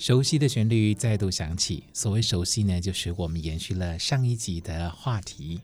熟悉的旋律再度响起。所谓熟悉呢，就是我们延续了上一集的话题。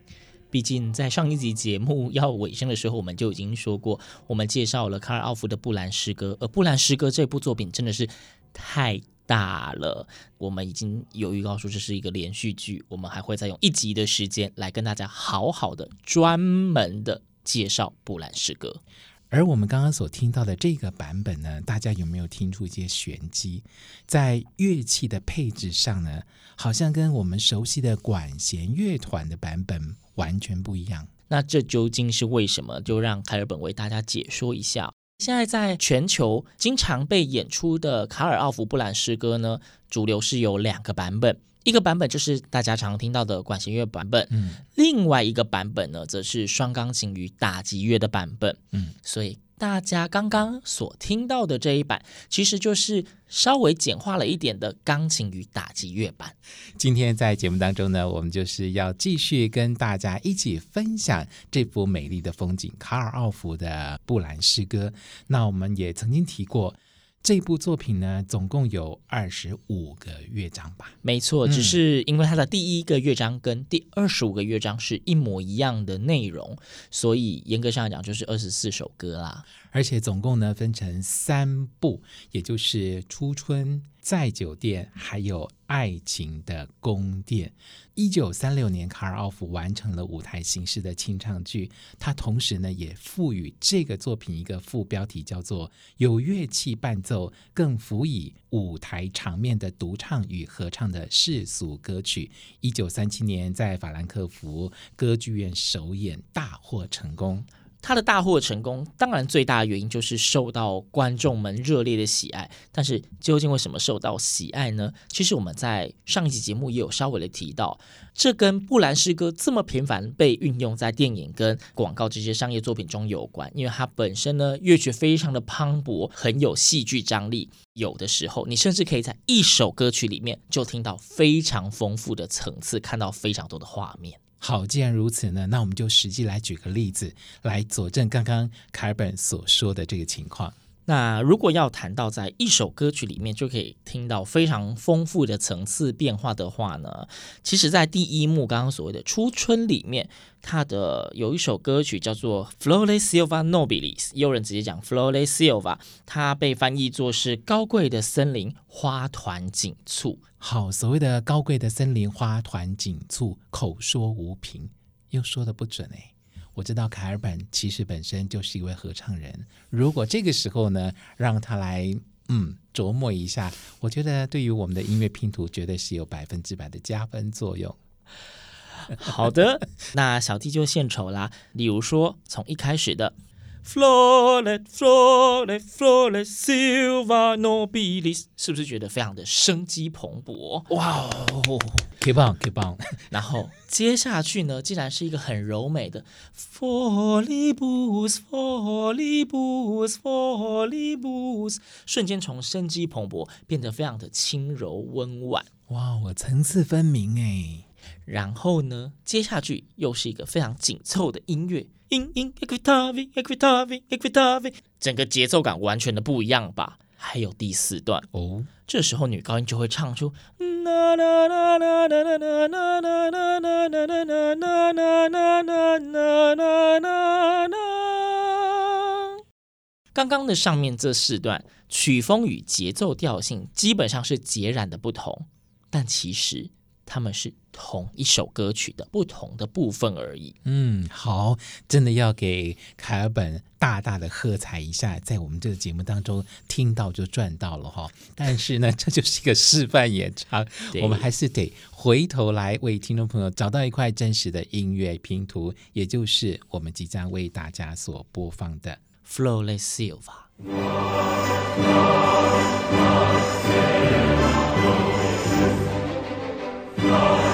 毕竟在上一集节目要尾声的时候，我们就已经说过，我们介绍了卡尔奥夫的《布兰诗歌》，而《布兰诗歌》这部作品真的是太大了。我们已经有预告说这是一个连续剧，我们还会再用一集的时间来跟大家好好的专门的介绍《布兰诗歌》。而我们刚刚所听到的这个版本呢，大家有没有听出一些玄机？在乐器的配置上呢，好像跟我们熟悉的管弦乐团的版本完全不一样。那这究竟是为什么？就让凯尔本为大家解说一下。现在在全球经常被演出的卡尔奥弗布兰诗歌呢，主流是有两个版本。一个版本就是大家常听到的管弦乐版本，嗯，另外一个版本呢，则是双钢琴与打击乐的版本，嗯，所以大家刚刚所听到的这一版，其实就是稍微简化了一点的钢琴与打击乐版。今天在节目当中呢，我们就是要继续跟大家一起分享这幅美丽的风景——卡尔奥弗的布兰诗歌。那我们也曾经提过。这部作品呢，总共有二十五个乐章吧？没错，只是因为它的第一个乐章跟第二十五个乐章是一模一样的内容，所以严格上来讲就是二十四首歌啦。而且总共呢分成三部，也就是《初春》。在酒店，还有爱情的宫殿。一九三六年，卡尔奥夫完成了舞台形式的清唱剧。他同时呢，也赋予这个作品一个副标题，叫做“有乐器伴奏，更辅以舞台场面的独唱与合唱的世俗歌曲”。一九三七年，在法兰克福歌剧院首演，大获成功。他的大获成功，当然最大的原因就是受到观众们热烈的喜爱。但是究竟为什么受到喜爱呢？其实我们在上一集节目也有稍微的提到，这跟布兰诗歌这么频繁被运用在电影跟广告这些商业作品中有关。因为它本身呢，乐曲非常的磅礴，很有戏剧张力。有的时候，你甚至可以在一首歌曲里面就听到非常丰富的层次，看到非常多的画面。好，既然如此呢，那我们就实际来举个例子来佐证刚刚凯尔本所说的这个情况。那如果要谈到在一首歌曲里面就可以听到非常丰富的层次变化的话呢，其实，在第一幕刚刚所谓的初春里面，它的有一首歌曲叫做 Flores Silva Nobilis，有人直接讲 Flores Silva，它被翻译作是高贵的森林花团锦簇。好，所谓的高贵的森林花团锦簇，口说无凭，又说的不准哎。我知道凯尔本其实本身就是一位合唱人，如果这个时候呢，让他来嗯琢磨一下，我觉得对于我们的音乐拼图绝对是有百分之百的加分作用。好的，那小弟就献丑啦。例如说，从一开始的。Flores, Flores, Flores, Silva Nobilis，是不是觉得非常的生机蓬勃？哇哦，keep on, keep on。然后接下去呢，竟然是一个很柔美的 Foliibus, Foliibus, Foliibus，瞬间从生机蓬勃变得非常的轻柔温婉。哇，我层次分明哎。然后呢，接下去又是一个非常紧凑的音乐。音音 equitavi equitavi equitavi 整个节奏感完全的不一样吧？还有第四段哦，这时候女高音就会唱出。刚刚的上面这四段曲风与节奏调性基本上是截然的不同，但其实他们是同一首歌曲的不同的部分而已。嗯，好，真的要给凯尔本大大的喝彩一下，在我们这个节目当中听到就赚到了哈。但是呢，这就是一个示范演唱，我们还是得回头来为听众朋友找到一块真实的音乐拼图，也就是我们即将为大家所播放的《Flawless Silva》。Lord.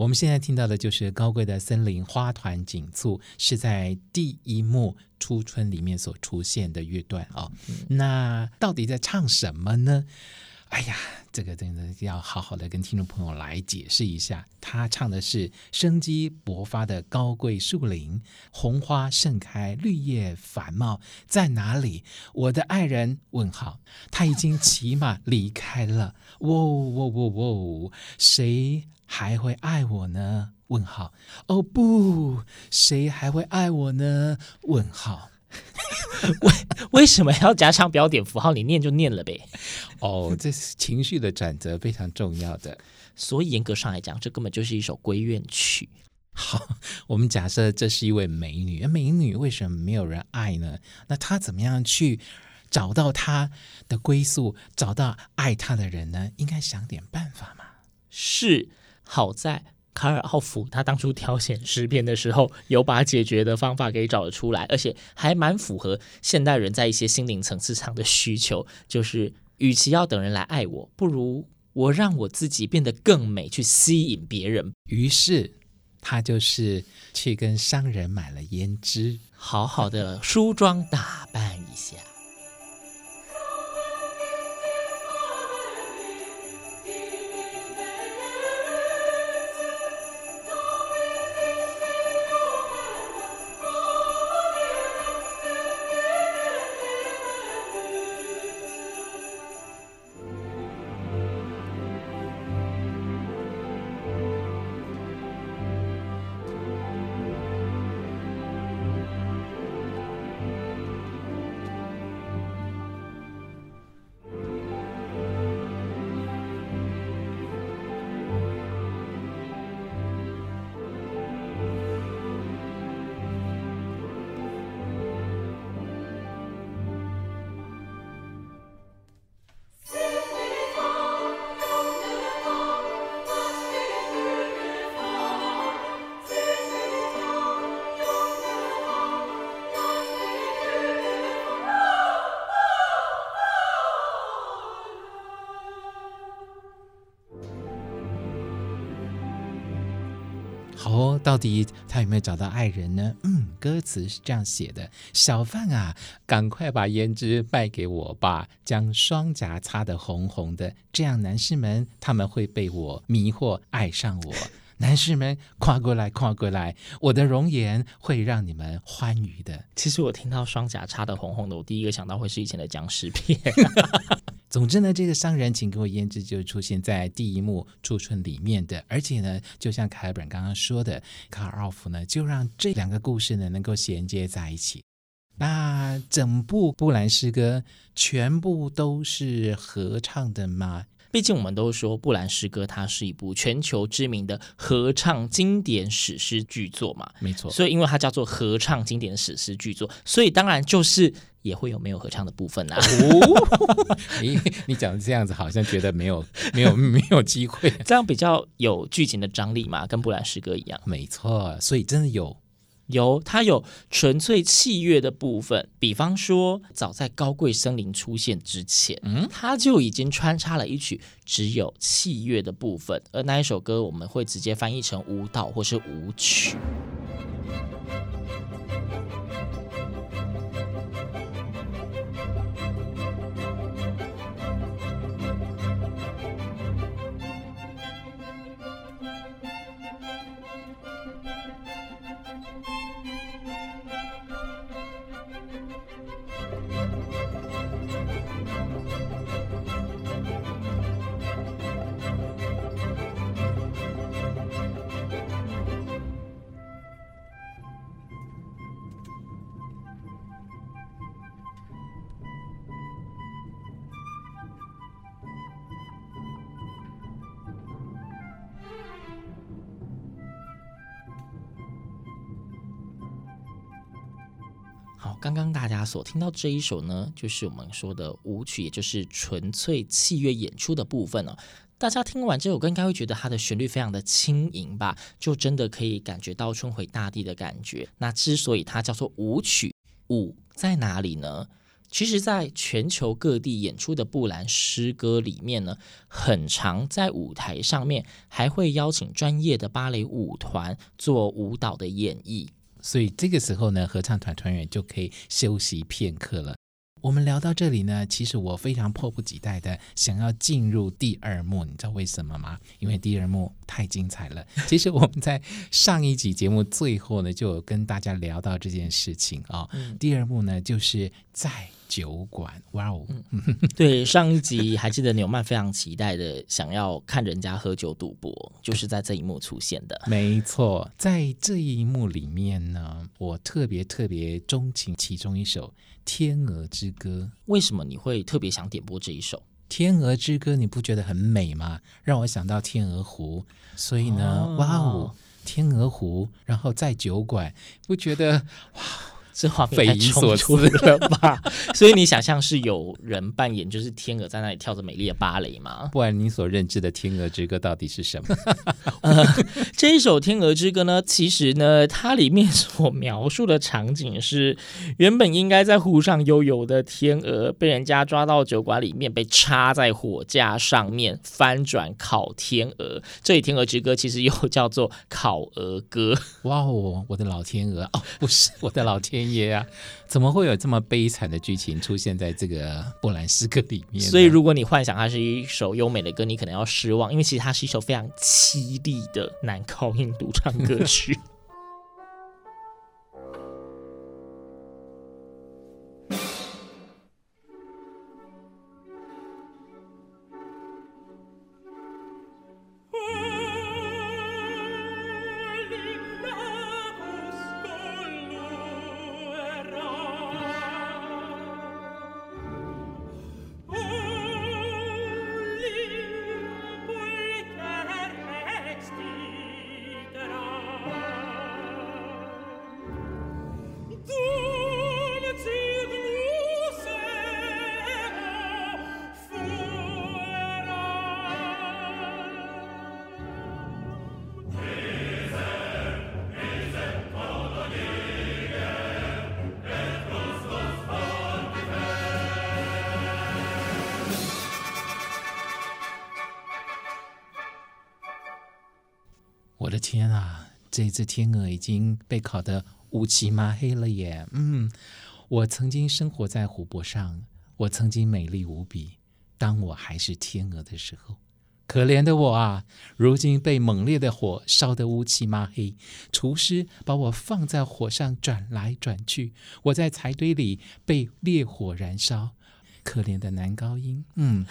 我们现在听到的就是高贵的森林花团锦簇，是在第一幕初春里面所出现的乐段啊、哦。那到底在唱什么呢？哎呀，这个真的要好好的跟听众朋友来解释一下。他唱的是生机勃发的高贵树林，红花盛开，绿叶繁茂，在哪里？我的爱人？问号，他已经骑马离开了。喔喔喔喔，谁？还会爱我呢？问号哦不，谁还会爱我呢？问号，为为什么要加上标点符号？你念就念了呗。哦，这是情绪的转折，非常重要的。所以严格上来讲，这根本就是一首闺怨曲。好，我们假设这是一位美女，美女为什么没有人爱呢？那她怎么样去找到她的归宿，找到爱她的人呢？应该想点办法嘛。是。好在卡尔奥夫他当初挑选诗篇的时候，有把解决的方法给找了出来，而且还蛮符合现代人在一些心灵层次上的需求。就是，与其要等人来爱我，不如我让我自己变得更美，去吸引别人。于是，他就是去跟商人买了胭脂，好好的梳妆打扮一下。好哦，到底他有没有找到爱人呢？嗯，歌词是这样写的：小贩啊，赶快把胭脂卖给我吧，将双颊擦得红红的，这样男士们他们会被我迷惑，爱上我。男士们跨过来，跨过来，我的容颜会让你们欢愉的。其实我听到双颊擦得红红的，我第一个想到会是以前的僵尸片。总之呢，这个商人请给我胭脂就出现在第一幕驻春里面的，而且呢，就像凯尔本刚刚说的，卡尔奥弗呢就让这两个故事呢能够衔接在一起。那整部布兰诗歌全部都是合唱的吗？毕竟我们都说布兰诗歌它是一部全球知名的合唱经典史诗巨作嘛，没错。所以因为它叫做合唱经典史诗巨作，所以当然就是也会有没有合唱的部分啊。哦，你你讲的这样子，好像觉得没有 没有没有机会，这样比较有剧情的张力嘛，跟布兰诗歌一样。没错，所以真的有。有，它有纯粹器乐的部分，比方说，早在高贵森林出现之前，嗯，它就已经穿插了一曲只有器乐的部分，而那一首歌我们会直接翻译成舞蹈或是舞曲。刚刚大家所听到这一首呢，就是我们说的舞曲，也就是纯粹器乐演出的部分哦。大家听完这首歌，应该会觉得它的旋律非常的轻盈吧？就真的可以感觉到春回大地的感觉。那之所以它叫做舞曲，舞在哪里呢？其实，在全球各地演出的布兰诗歌里面呢，很常在舞台上面还会邀请专业的芭蕾舞团做舞蹈的演绎。所以这个时候呢，合唱团团员就可以休息片刻了。我们聊到这里呢，其实我非常迫不及待的想要进入第二幕，你知道为什么吗？因为第二幕太精彩了。其实我们在上一集节目最后呢，就有跟大家聊到这件事情啊、哦。嗯、第二幕呢，就是在酒馆。哇哦，嗯、对，上一集还记得纽曼非常期待的想要看人家喝酒赌博，就是在这一幕出现的。没错，在这一幕里面呢，我特别特别钟情其中一首。《天鹅之歌》，为什么你会特别想点播这一首《天鹅之歌》？你不觉得很美吗？让我想到天鹅湖，所以呢，哦哇哦，天鹅湖，然后在酒馆，不觉得哇？这话匪夷所思了吧？所以你想象是有人扮演就是天鹅在那里跳着美丽的芭蕾吗？不然你所认知的《天鹅之歌》到底是什么？呃，这一首《天鹅之歌》呢，其实呢，它里面所描述的场景是，原本应该在湖上悠游的天鹅，被人家抓到酒馆里面，被插在火架上面翻转烤天鹅。这里《天鹅之歌》其实又叫做烤鹅歌。哇哦，我的老天鹅哦，不是我的老天。天爷啊，怎么会有这么悲惨的剧情出现在这个波兰诗歌里面？所以，如果你幻想它是一首优美的歌，你可能要失望，因为其实它是一首非常凄厉的男高音独唱歌曲。天啊，这只天鹅已经被烤得乌漆嘛黑了耶！嗯，我曾经生活在湖泊上，我曾经美丽无比。当我还是天鹅的时候，可怜的我啊，如今被猛烈的火烧得乌漆嘛黑。厨师把我放在火上转来转去，我在柴堆里被烈火燃烧。可怜的男高音，嗯，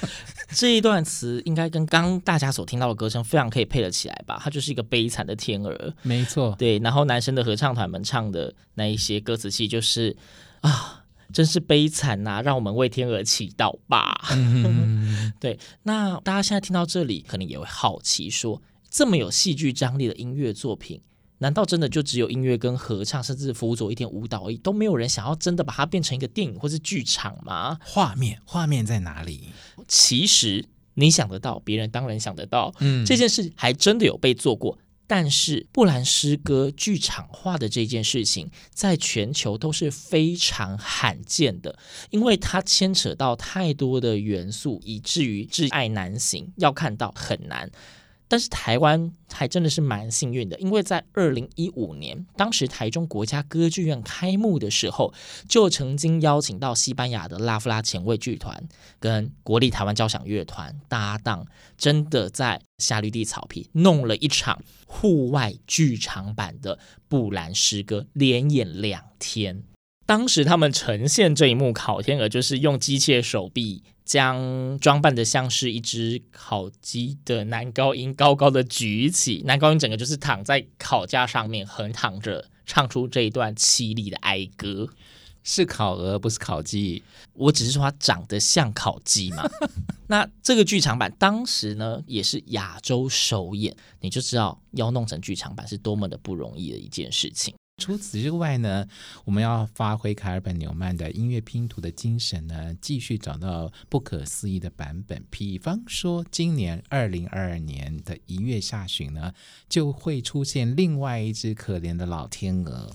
这一段词应该跟刚大家所听到的歌声非常可以配得起来吧？它就是一个悲惨的天鹅，没错，对。然后男生的合唱团们唱的那一些歌词，其实就是啊，真是悲惨呐、啊，让我们为天鹅祈祷吧。嗯、对。那大家现在听到这里，可能也会好奇说，这么有戏剧张力的音乐作品。难道真的就只有音乐跟合唱，甚至辅佐一点舞蹈而已，都没有人想要真的把它变成一个电影或是剧场吗？画面，画面在哪里？其实你想得到，别人当然想得到。嗯，这件事还真的有被做过。但是布兰诗歌剧场化的这件事情，在全球都是非常罕见的，因为它牵扯到太多的元素，以至于至爱难行，要看到很难。但是台湾还真的是蛮幸运的，因为在二零一五年，当时台中国家歌剧院开幕的时候，就曾经邀请到西班牙的拉夫拉前卫剧团跟国立台湾交响乐团搭档，真的在夏绿蒂草皮弄了一场户外剧场版的布兰诗歌，连演两天。当时他们呈现这一幕烤天鹅，就是用机械手臂。将装扮的像是一只烤鸡的男高音高高的举起，男高音整个就是躺在烤架上面横躺着，唱出这一段凄厉的哀歌。是烤鹅，不是烤鸡。我只是说它长得像烤鸡嘛。那这个剧场版当时呢，也是亚洲首演，你就知道要弄成剧场版是多么的不容易的一件事情。除此之外呢，我们要发挥卡尔本纽曼的音乐拼图的精神呢，继续找到不可思议的版本。比方说，今年二零二二年的一月下旬呢，就会出现另外一只可怜的老天鹅。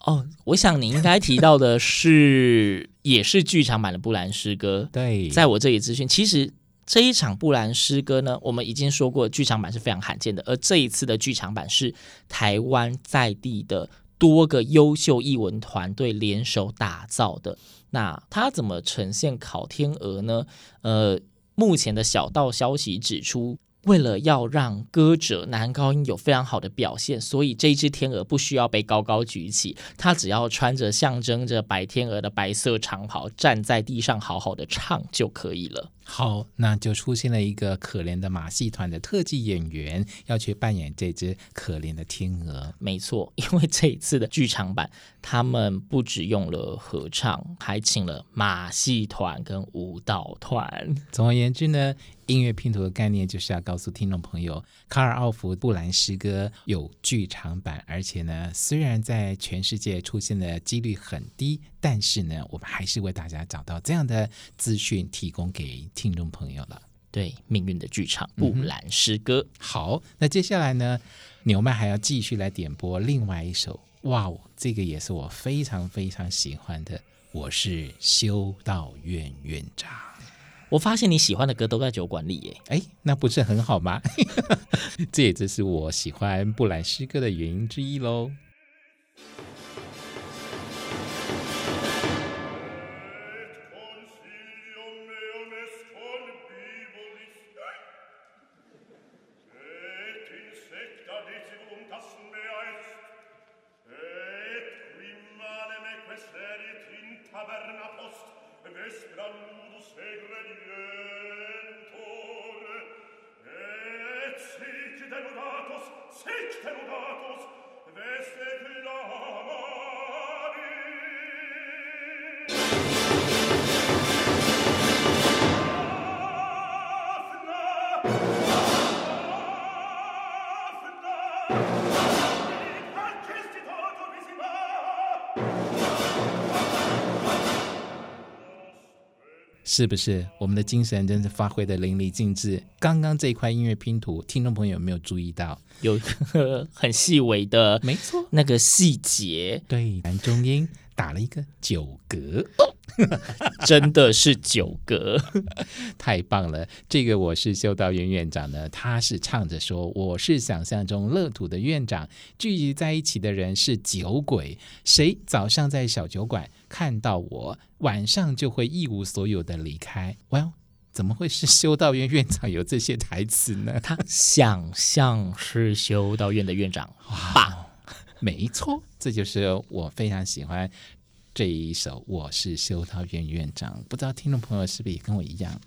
哦，我想你应该提到的是，也是剧场版的布兰诗歌。对，在我这里资讯，其实这一场布兰诗歌呢，我们已经说过，剧场版是非常罕见的，而这一次的剧场版是台湾在地的。多个优秀艺文团队联手打造的，那它怎么呈现烤天鹅呢？呃，目前的小道消息指出，为了要让歌者男高音有非常好的表现，所以这只天鹅不需要被高高举起，它只要穿着象征着白天鹅的白色长袍，站在地上好好的唱就可以了。好，那就出现了一个可怜的马戏团的特技演员要去扮演这只可怜的天鹅。没错，因为这一次的剧场版，他们不只用了合唱，还请了马戏团跟舞蹈团。总而言之呢，音乐拼图的概念就是要告诉听众朋友，卡尔奥弗布兰诗歌有剧场版，而且呢，虽然在全世界出现的几率很低，但是呢，我们还是为大家找到这样的资讯，提供给。听众朋友了，对命运的剧场布兰诗歌、嗯。好，那接下来呢，纽曼还要继续来点播另外一首，哇哦，这个也是我非常非常喜欢的。我是修道院院长。我发现你喜欢的歌都在酒馆里耶，哎，那不是很好吗？这也就是我喜欢布兰诗歌的原因之一喽。是不是？我们的精神真是发挥的淋漓尽致？刚刚这一块音乐拼图，听众朋友有没有注意到？有一个很细微的，没错，那个细节，对，男中音打了一个九格。真的是九格，太棒了！这个我是修道院院长呢，他是唱着说：“我是想象中乐土的院长，聚集在一起的人是酒鬼，谁？早上在小酒馆看到我，晚上就会一无所有的离开。” Well，怎么会是修道院院长有这些台词呢？他想象是修道院的院长，吧，没错，这就是我非常喜欢。这一首《我是修道院院长》，不知道听众朋友是不是也跟我一样？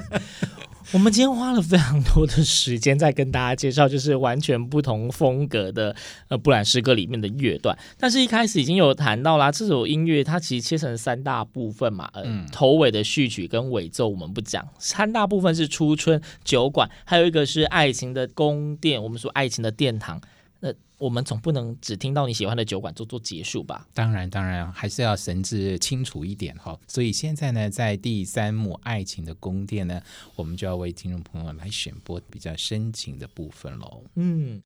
我们今天花了非常多的时间在跟大家介绍，就是完全不同风格的呃布兰诗歌里面的乐段。但是，一开始已经有谈到啦，这首音乐它其实切成三大部分嘛，呃，嗯、头尾的序曲跟尾奏我们不讲，三大部分是初春、酒馆，还有一个是爱情的宫殿。我们说爱情的殿堂。那我们总不能只听到你喜欢的酒馆做做结束吧？当然，当然还是要神志清楚一点哈。所以现在呢，在第三幕《爱情的宫殿》呢，我们就要为听众朋友来选播比较深情的部分喽。嗯。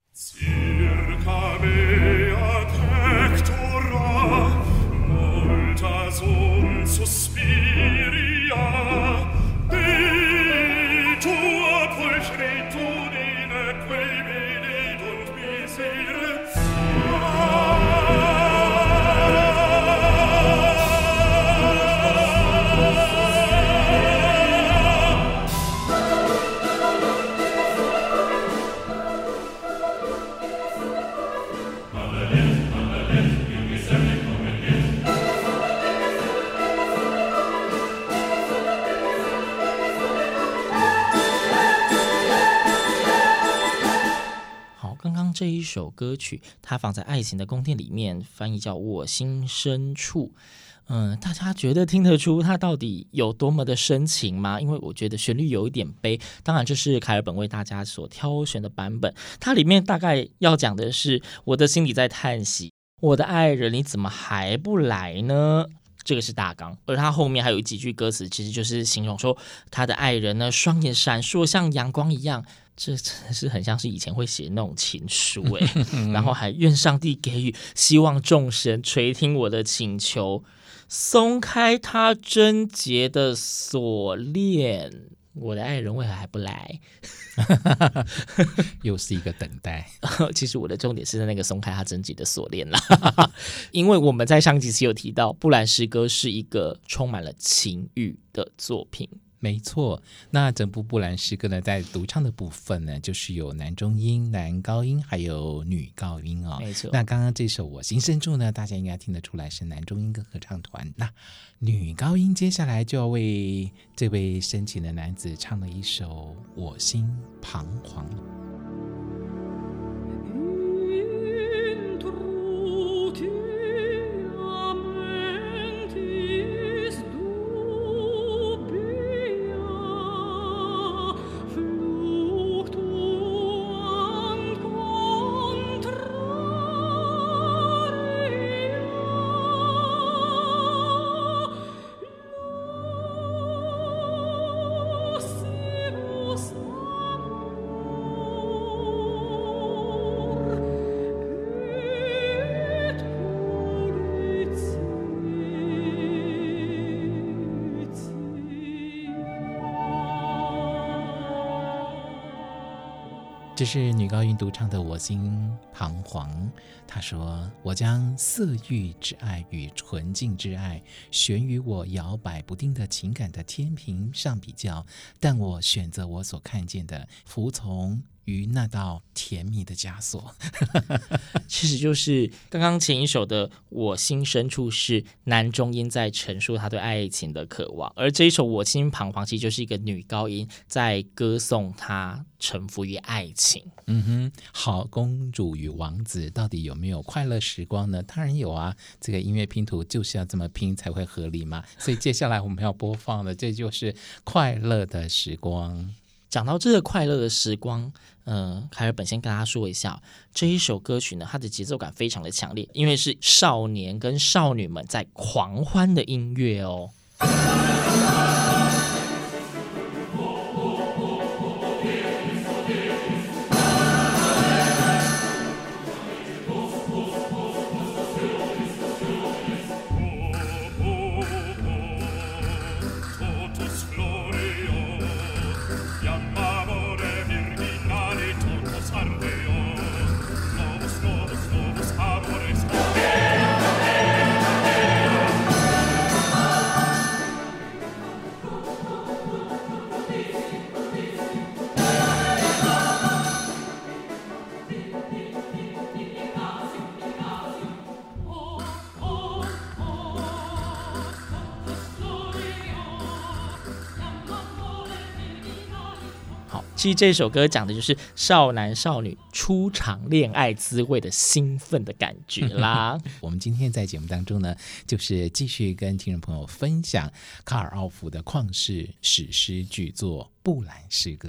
歌曲，它放在《爱情的宫殿》里面，翻译叫《我心深处》。嗯，大家觉得听得出它到底有多么的深情吗？因为我觉得旋律有一点悲。当然，这是凯尔本为大家所挑选的版本。它里面大概要讲的是，我的心里在叹息，我的爱人，你怎么还不来呢？这个是大纲，而他后面还有几句歌词，其实就是形容说他的爱人呢，双眼闪烁像阳光一样。这真的是很像是以前会写那种情书诶，然后还愿上帝给予，希望众神垂听我的请求，松开他贞洁的锁链。我的爱人为何还不来？又是一个等待。其实我的重点是在那个松开他整集的锁链啦，因为我们在上几期有提到，布兰诗歌是一个充满了情欲的作品。没错，那整部布兰诗歌呢，在独唱的部分呢，就是有男中音、男高音，还有女高音哦。没错，那刚刚这首《我心深处》呢，大家应该听得出来是男中音跟合唱团。那女高音接下来就要为这位深情的男子唱了一首《我心彷徨》。这是女高音独唱的《我心彷徨》。她说：“我将色欲之爱与纯净之爱悬于我摇摆不定的情感的天平上比较，但我选择我所看见的，服从。”于那道甜蜜的枷锁，其实就是刚刚前一首的《我心深处》是男中音在陈述他对爱情的渴望，而这一首《我心彷徨》其实就是一个女高音在歌颂他臣服于爱情。嗯哼，好，公主与王子到底有没有快乐时光呢？当然有啊，这个音乐拼图就是要这么拼才会合理嘛。所以接下来我们要播放的，这就是快乐的时光。讲到这个快乐的时光，嗯、凯尔本先跟大家说一下，这一首歌曲呢，它的节奏感非常的强烈，因为是少年跟少女们在狂欢的音乐哦。其实这首歌讲的就是少男少女初尝恋爱滋味的兴奋的感觉啦。我们今天在节目当中呢，就是继续跟听众朋友分享卡尔奥弗的旷世史诗巨作《布兰诗歌》。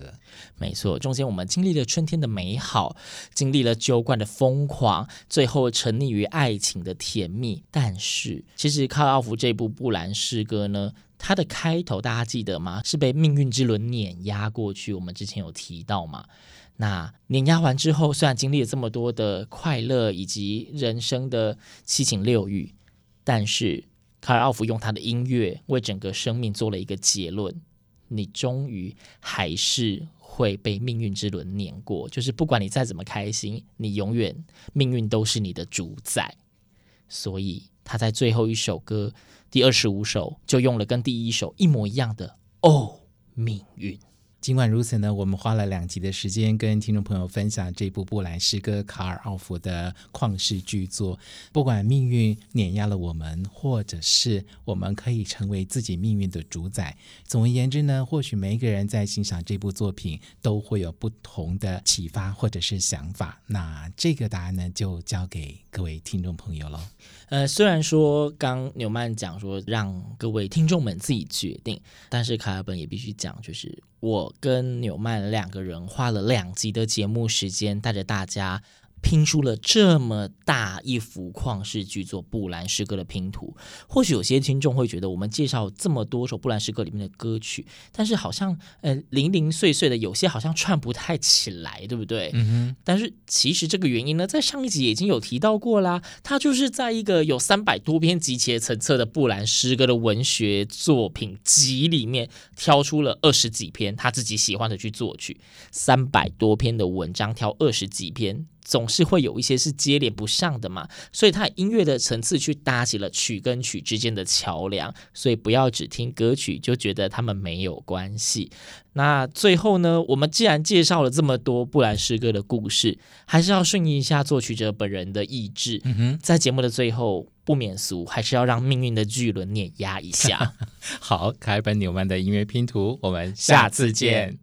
没错，中间我们经历了春天的美好，经历了酒馆的疯狂，最后沉溺于爱情的甜蜜。但是，其实卡尔奥弗这部《布兰诗歌》呢，它的开头大家记得吗？是被命运之轮碾压过去。我们之前有提到嘛？那碾压完之后，虽然经历了这么多的快乐以及人生的七情六欲，但是卡尔奥弗用他的音乐为整个生命做了一个结论：你终于还是会被命运之轮碾过。就是不管你再怎么开心，你永远命运都是你的主宰。所以他在最后一首歌第二十五首就用了跟第一首一模一样的“哦，命运”。尽管如此呢，我们花了两集的时间跟听众朋友分享这部布兰诗歌卡尔奥弗的旷世巨作。不管命运碾压了我们，或者是我们可以成为自己命运的主宰。总而言之呢，或许每一个人在欣赏这部作品都会有不同的启发或者是想法。那这个答案呢，就交给各位听众朋友了。呃，虽然说刚纽曼讲说让各位听众们自己决定，但是卡尔本也必须讲，就是我跟纽曼两个人花了两集的节目时间，带着大家。拼出了这么大一幅旷世巨作《布兰诗歌》的拼图，或许有些听众会觉得，我们介绍这么多首《布兰诗歌》里面的歌曲，但是好像呃零零碎碎的，有些好像串不太起来，对不对？嗯哼。但是其实这个原因呢，在上一集已经有提到过啦，它就是在一个有三百多篇集结成册的《布兰诗歌》的文学作品集里面，挑出了二十几篇他自己喜欢的去作曲，三百多篇的文章挑二十几篇。总是会有一些是接连不上的嘛，所以他音乐的层次去搭起了曲跟曲之间的桥梁，所以不要只听歌曲就觉得他们没有关系。那最后呢，我们既然介绍了这么多布兰诗歌的故事，还是要顺应一下作曲者本人的意志。在节目的最后不免俗，还是要让命运的巨轮碾压一下。好，凯本纽曼的音乐拼图，我们下次见。